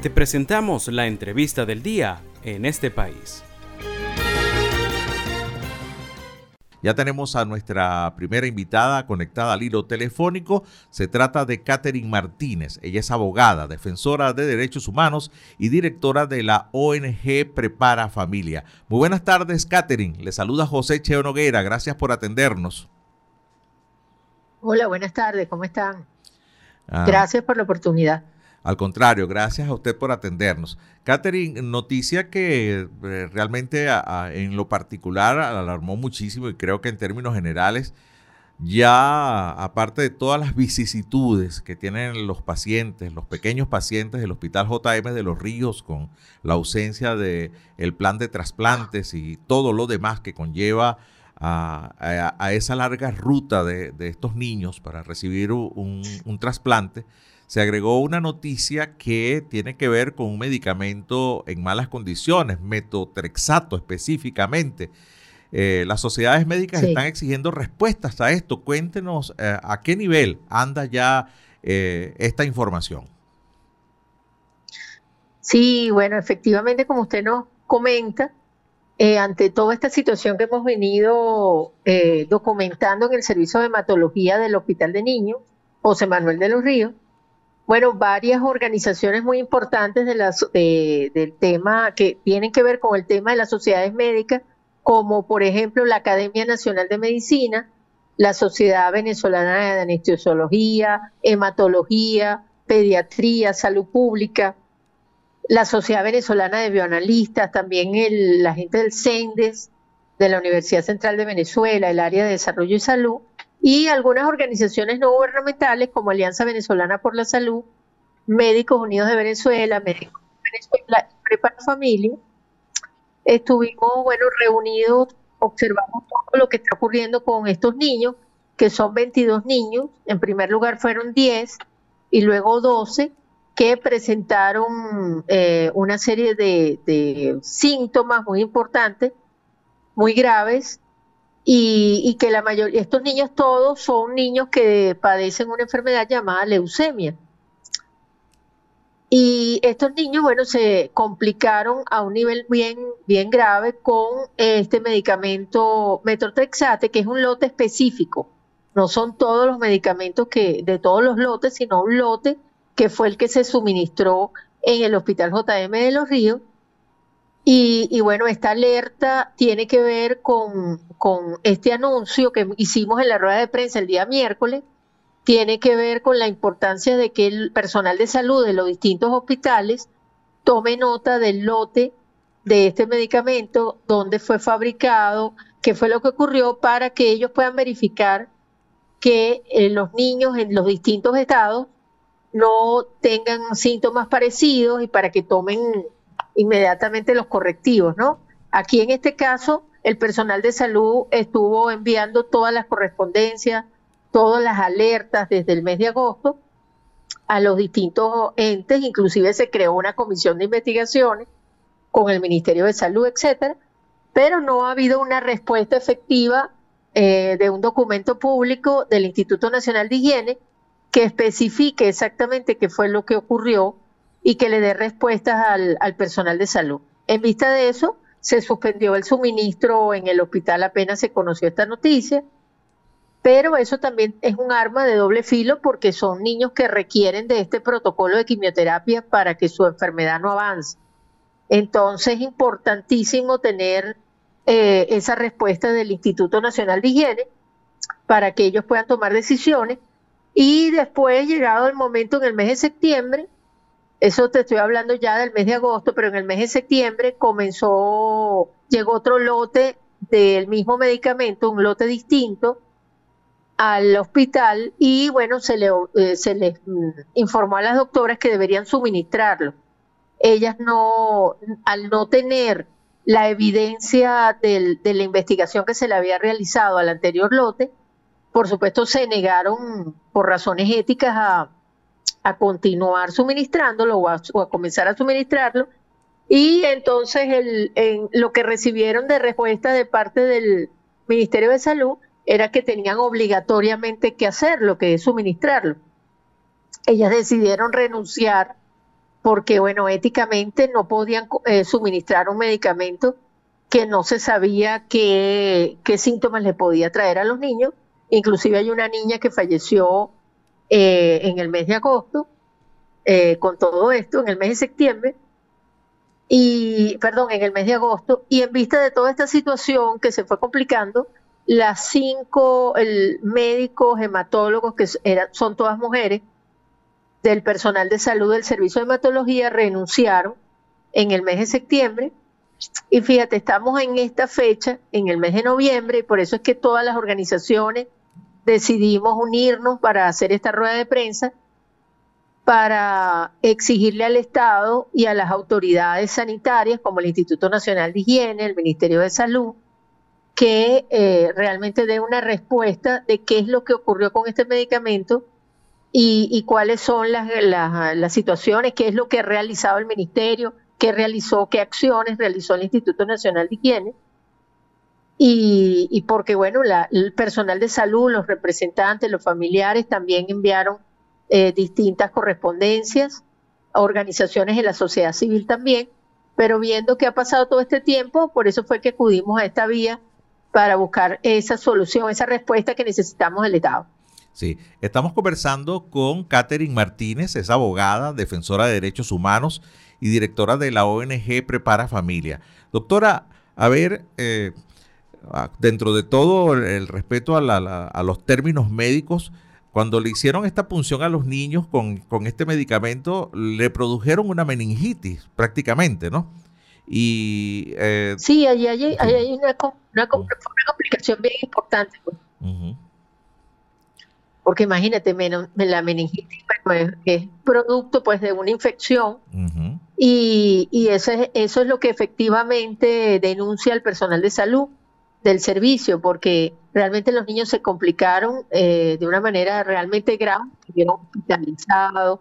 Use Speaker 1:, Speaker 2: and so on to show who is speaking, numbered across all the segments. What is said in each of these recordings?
Speaker 1: Te presentamos la entrevista del día en este país.
Speaker 2: Ya tenemos a nuestra primera invitada conectada al hilo telefónico. Se trata de Catherine Martínez. Ella es abogada, defensora de derechos humanos y directora de la ONG Prepara Familia. Muy buenas tardes, Catherine. Le saluda José Cheo Noguera. Gracias por atendernos.
Speaker 3: Hola, buenas tardes. ¿Cómo están? Ah. Gracias por la oportunidad.
Speaker 2: Al contrario, gracias a usted por atendernos. Catherine, noticia que eh, realmente en lo particular alarmó muchísimo y creo que en términos generales, ya aparte de todas las vicisitudes que tienen los pacientes, los pequeños pacientes del Hospital JM de los Ríos con la ausencia del el plan de trasplantes y todo lo demás que conlleva a, esa larga ruta de, estos niños para recibir un, un trasplante, se agregó una noticia que tiene que ver con un medicamento en malas condiciones, metotrexato específicamente. Eh, las sociedades médicas están exigiendo respuestas a esto. Cuéntenos eh, a qué nivel anda ya eh, esta información.
Speaker 3: Sí, bueno, efectivamente, como usted nos comenta, ante toda esta situación que hemos venido documentando en el Servicio de Hematología del Hospital de Niños, José Manuel de los Ríos, bueno, varias organizaciones muy importantes de las, del tema que tienen que ver con el tema de las sociedades médicas, como por ejemplo la Academia Nacional de Medicina, la Sociedad Venezolana de Anestesiología, Hematología, Pediatría, Salud Pública, la Sociedad Venezolana de Bioanalistas, también el, la gente del CENDES, de la Universidad Central de Venezuela, el área de Desarrollo y Salud, y algunas organizaciones no gubernamentales como Alianza Venezolana por la Salud, Médicos Unidos de Venezuela, Médicos de Venezuela y Prepara Familia. Estuvimos, bueno, reunidos, observamos todo lo que está ocurriendo con estos niños, que son 22 niños, en primer lugar fueron 10 y luego 12 que presentaron eh, una serie de, de síntomas muy importantes, muy graves, y, que la mayoría, estos niños todos son niños que padecen una enfermedad llamada leucemia. Y estos niños, bueno, se complicaron a un nivel bien, bien grave con este medicamento metotrexate, que es un lote específico. No son todos los medicamentos que, de todos los lotes, sino un lote que fue el que se suministró en el Hospital JM de los Ríos y, bueno, esta alerta tiene que ver con, este anuncio que hicimos en la rueda de prensa el día miércoles, tiene que ver con la importancia de que el personal de salud de los distintos hospitales tome nota del lote de este medicamento, dónde fue fabricado, qué fue lo que ocurrió, para que ellos puedan verificar que eh, los niños en los distintos estados no tengan síntomas parecidos y para que tomen inmediatamente los correctivos, ¿no? Aquí en este caso, el personal de salud estuvo enviando todas las correspondencias, todas las alertas desde el mes de agosto a los distintos entes, inclusive se creó una comisión de investigaciones con el Ministerio de Salud, etcétera, pero no ha habido una respuesta efectiva eh, de un documento público del Instituto Nacional de Higiene que especifique exactamente qué fue lo que ocurrió y que le dé respuestas al, personal de salud. En vista de eso, se suspendió el suministro en el hospital apenas se conoció esta noticia, pero eso también es un arma de doble filo porque son niños que requieren de este protocolo de quimioterapia para que su enfermedad no avance. Entonces es importantísimo tener eh, esa respuesta del Instituto Nacional de Higiene para que ellos puedan tomar decisiones y después, llegado el momento en el mes de septiembre, eso te estoy hablando ya del mes de agosto, pero en el mes de septiembre comenzó, llegó otro lote del mismo medicamento, un lote distinto, al hospital y bueno, se le, eh, mm, informó a las doctoras que deberían suministrarlo. Ellas no, al no tener la evidencia de la investigación que se le había realizado al anterior lote, por supuesto se negaron por razones éticas a, a continuar suministrándolo o a, comenzar a suministrarlo. Y entonces lo que recibieron de respuesta de parte del Ministerio de Salud era que tenían obligatoriamente que hacerlo, que es suministrarlo. Ellas decidieron renunciar porque, bueno, éticamente no podían eh, suministrar un medicamento que no se sabía qué, qué, síntomas le podía traer a los niños. Inclusive hay una niña que falleció eh, en el mes de agosto eh, con todo esto, en el mes de septiembre, y, perdón, en el mes de agosto, y en vista de toda esta situación que se fue complicando, las cinco el, médicos, hematólogos, que eran, son todas mujeres, del personal de salud del servicio de hematología renunciaron en el mes de septiembre. Y fíjate, estamos en esta fecha, en el mes de noviembre, y por eso es que todas las organizaciones decidimos unirnos para hacer esta rueda de prensa para exigirle al Estado y a las autoridades sanitarias, como el Instituto Nacional de Higiene, el Ministerio de Salud, que eh, realmente dé una respuesta de qué es lo que ocurrió con este medicamento y, cuáles son las, las, situaciones, qué es lo que ha realizado el ministerio, qué realizó, qué acciones realizó el Instituto Nacional de Higiene. Y, porque, bueno, el personal de salud, los representantes, los familiares también enviaron eh, distintas correspondencias, organizaciones de la sociedad civil también, pero viendo que ha pasado todo este tiempo, por eso fue que acudimos a esta vía para buscar esa solución, esa respuesta que necesitamos del Estado.
Speaker 2: Sí, estamos conversando con Catherine Martínez, es abogada, defensora de derechos humanos y directora de la ONG Prepara Familia. Doctora, a ver, eh, dentro de todo el respeto a, los términos médicos, cuando le hicieron esta punción a los niños con, este medicamento, le produjeron una meningitis prácticamente, ¿no?
Speaker 3: Y, eh, sí, ahí hay, una, complicación bien importante. Pues. Porque imagínate, la meningitis pues, es producto pues de una infección y, eso, es, eso es lo que efectivamente denuncia el personal de salud del servicio, porque realmente los niños se complicaron eh, de una manera realmente grave, estuvieron hospitalizados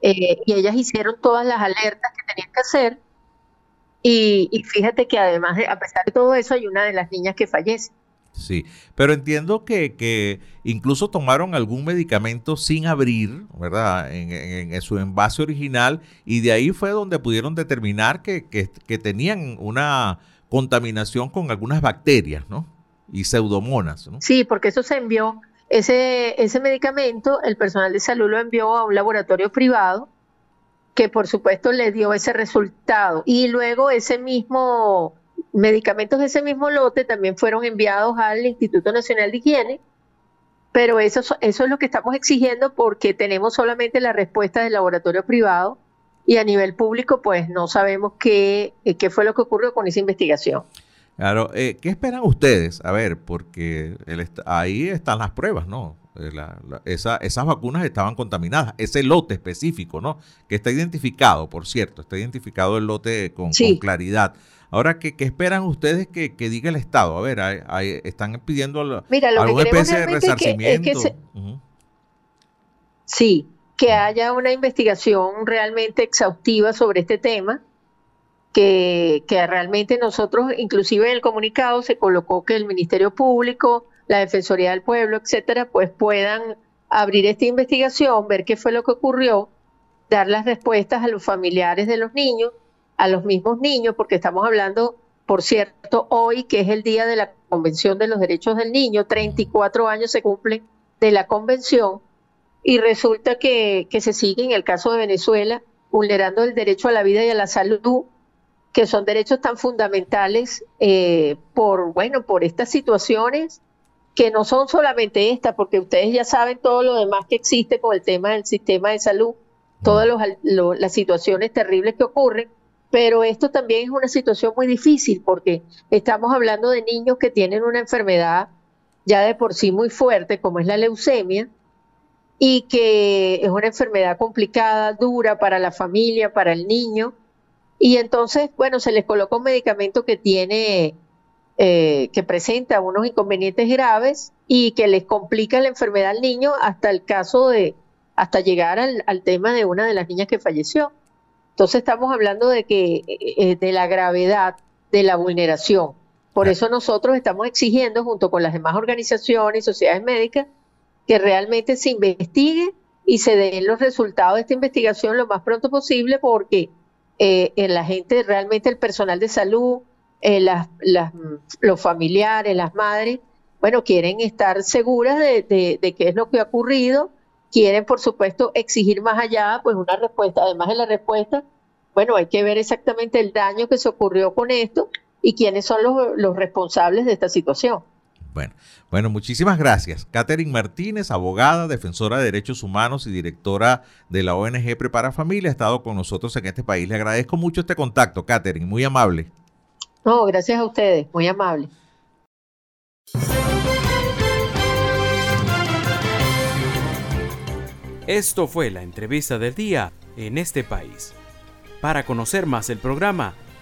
Speaker 3: eh, y ellas hicieron todas las alertas que tenían que hacer y, fíjate que además, de, a pesar de todo eso, hay una de las niñas que fallece.
Speaker 2: Sí, pero entiendo que, incluso tomaron algún medicamento sin abrir, ¿verdad? En, su envase original y de ahí fue donde pudieron determinar que, tenían una contaminación con algunas bacterias, ¿no? Y pseudomonas, ¿no?
Speaker 3: Sí, porque eso se envió, ese, ese medicamento, el personal de salud lo envió a un laboratorio privado que por supuesto le dio ese resultado y luego ese mismo medicamentos de ese mismo lote también fueron enviados al Instituto Nacional de Higiene, pero eso, eso es lo que estamos exigiendo porque tenemos solamente la respuesta del laboratorio privado y a nivel público pues no sabemos qué, eh, qué fue lo que ocurrió con esa investigación.
Speaker 2: Claro, eh, ¿qué esperan ustedes? A ver, porque ahí están las pruebas, ¿no? Eh, esas vacunas estaban contaminadas, ese lote específico, ¿no? Que está identificado, por cierto, está identificado el lote con, con claridad. Ahora, ¿qué, esperan ustedes que, diga el Estado? A ver, están pidiendo alguna especie de resarcimiento.
Speaker 3: Sí, que haya una investigación realmente exhaustiva sobre este tema, que, realmente nosotros, inclusive en el comunicado se colocó que el Ministerio Público, la Defensoría del Pueblo, etcétera, pues puedan abrir esta investigación, ver qué fue lo que ocurrió, dar las respuestas a los familiares de los niños a los mismos niños, porque estamos hablando, por cierto, hoy que es el día de la Convención de los Derechos del Niño, 34 años se cumplen de la Convención, y resulta que, se sigue en el caso de Venezuela vulnerando el derecho a la vida y a la salud, que son derechos tan fundamentales eh, por, bueno, por estas situaciones que no son solamente esta, porque ustedes ya saben todo lo demás que existe con el tema del sistema de salud, todas las situaciones terribles que ocurren, pero esto también es una situación muy difícil porque estamos hablando de niños que tienen una enfermedad ya de por sí muy fuerte, como es la leucemia, y que es una enfermedad complicada, dura para la familia, para el niño. Y entonces, bueno, se les coloca un medicamento que tiene, eh, que presenta unos inconvenientes graves y que les complica la enfermedad al niño hasta el caso de, hasta llegar al tema de una de las niñas que falleció. Entonces estamos hablando de que eh, de la gravedad de la vulneración. Por eso nosotros estamos exigiendo, junto con las demás organizaciones y sociedades médicas, que realmente se investigue y se den los resultados de esta investigación lo más pronto posible porque eh, la gente, realmente el personal de salud, eh, las, los familiares, las madres, bueno, quieren estar seguras de, de, qué es lo que ha ocurrido, quieren, por supuesto, exigir más allá, pues una respuesta. Además de la respuesta, bueno, hay que ver exactamente el daño que se ocurrió con esto y quiénes son los, los responsables de esta situación.
Speaker 2: Bueno, bueno, muchísimas gracias. Catherine Martínez, abogada, defensora de derechos humanos y directora de la ONG Prepara Familia, ha estado con nosotros en este país. Le agradezco mucho este contacto, Catherine, muy amable.
Speaker 3: No, gracias a ustedes, muy amable.
Speaker 1: Esto fue la entrevista del día en este país. Para conocer más el programa,